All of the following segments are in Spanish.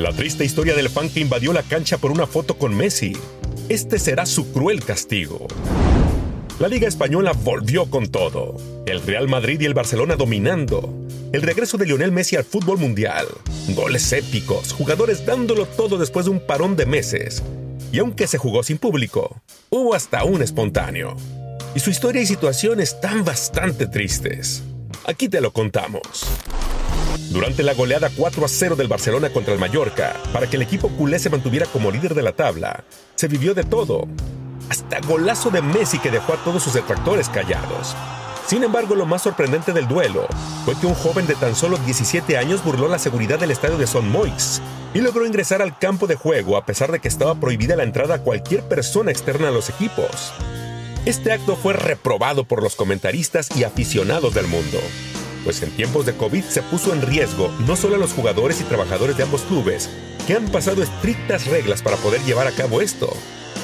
La triste historia del fan que invadió la cancha por una foto con Messi. Este será su cruel castigo. La Liga Española volvió con todo. El Real Madrid y el Barcelona dominando. El regreso de Lionel Messi al fútbol mundial. Goles épicos, jugadores dándolo todo después de un parón de meses. Y aunque se jugó sin público, hubo hasta un espontáneo. Y su historia y situación están bastante tristes. Aquí te lo contamos. Durante la goleada 4 a 0 del Barcelona contra el Mallorca, para que el equipo culé se mantuviera como líder de la tabla, se vivió de todo. Hasta golazo de Messi que dejó a todos sus detractores callados. Sin embargo, lo más sorprendente del duelo fue que un joven de tan solo 17 años burló la seguridad del estadio de Son Moix y logró ingresar al campo de juego a pesar de que estaba prohibida la entrada a cualquier persona externa a los equipos. Este acto fue reprobado por los comentaristas y aficionados del mundo, pues en tiempos de COVID se puso en riesgo no solo a los jugadores y trabajadores de ambos clubes, que han pasado estrictas reglas para poder llevar a cabo esto,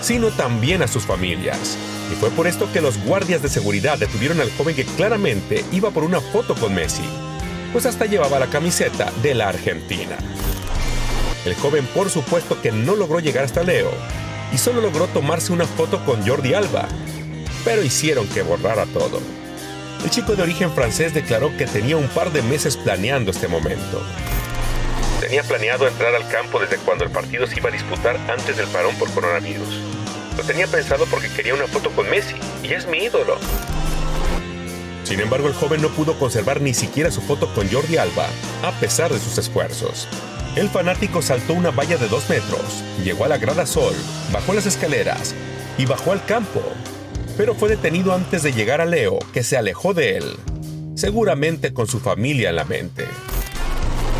sino también a sus familias. Y fue por esto que los guardias de seguridad detuvieron al joven que claramente iba por una foto con Messi, pues hasta llevaba la camiseta de la Argentina. El joven por supuesto que no logró llegar hasta Leo y solo logró tomarse una foto con Jordi Alba, pero hicieron que borrara todo. El chico de origen francés declaró que tenía un par de meses planeando este momento. Tenía planeado entrar al campo desde cuando el partido se iba a disputar antes del parón por coronavirus. Lo tenía pensado porque quería una foto con Messi y es mi ídolo. Sin embargo, el joven no pudo conservar ni siquiera su foto con Jordi Alba, a pesar de sus esfuerzos. El fanático saltó una valla de dos metros, llegó a la grada Sol, bajó las escaleras y bajó al campo, pero fue detenido antes de llegar a Leo, que se alejó de él, seguramente con su familia en la mente.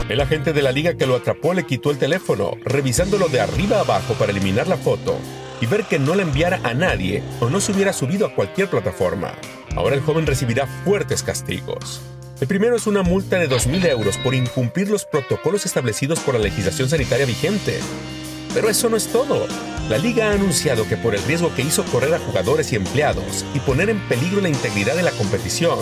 El agente de la liga que lo atrapó le quitó el teléfono, revisándolo de arriba abajo para eliminar la foto y ver que no la enviara a nadie o no se hubiera subido a cualquier plataforma. Ahora el joven recibirá fuertes castigos. El primero es una multa de 2.000 euros por incumplir los protocolos establecidos por la legislación sanitaria vigente. Pero eso no es todo. La liga ha anunciado que por el riesgo que hizo correr a jugadores y empleados y poner en peligro la integridad de la competición,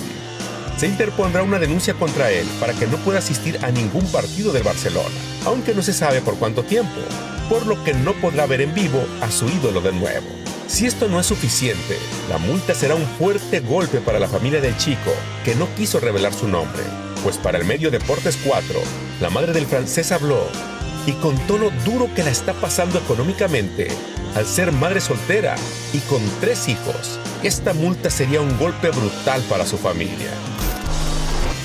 se interpondrá una denuncia contra él para que no pueda asistir a ningún partido del Barcelona, aunque no se sabe por cuánto tiempo, por lo que no podrá ver en vivo a su ídolo de nuevo. Si esto no es suficiente, la multa será un fuerte golpe para la familia del chico, que no quiso revelar su nombre, pues para el medio Deportes 4, la madre del francés habló y con tono duro que la está pasando económicamente al ser madre soltera y con tres hijos. Esta multa sería un golpe brutal para su familia.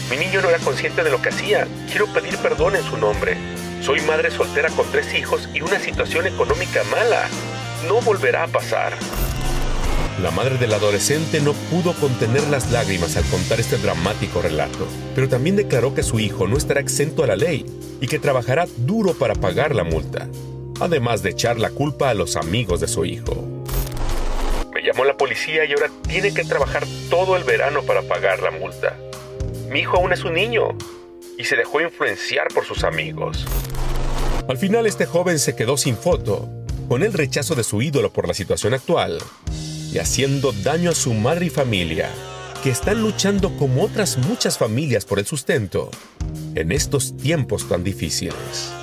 Mi niño no era consciente de lo que hacía. Quiero pedir perdón en su nombre. Soy madre soltera con tres hijos y una situación económica mala. No volverá a pasar. La madre del adolescente no pudo contener las lágrimas al contar este dramático relato, pero también declaró que su hijo no estará exento a la ley y que trabajará duro para pagar la multa, además de echar la culpa a los amigos de su hijo. Me llamó la policía y ahora tiene que trabajar todo el verano para pagar la multa. Mi hijo aún es un niño y se dejó influenciar por sus amigos. Al final este joven se quedó sin foto, con el rechazo de su ídolo por la situación actual y haciendo daño a su madre y familia, que están luchando como otras muchas familias por el sustento en estos tiempos tan difíciles.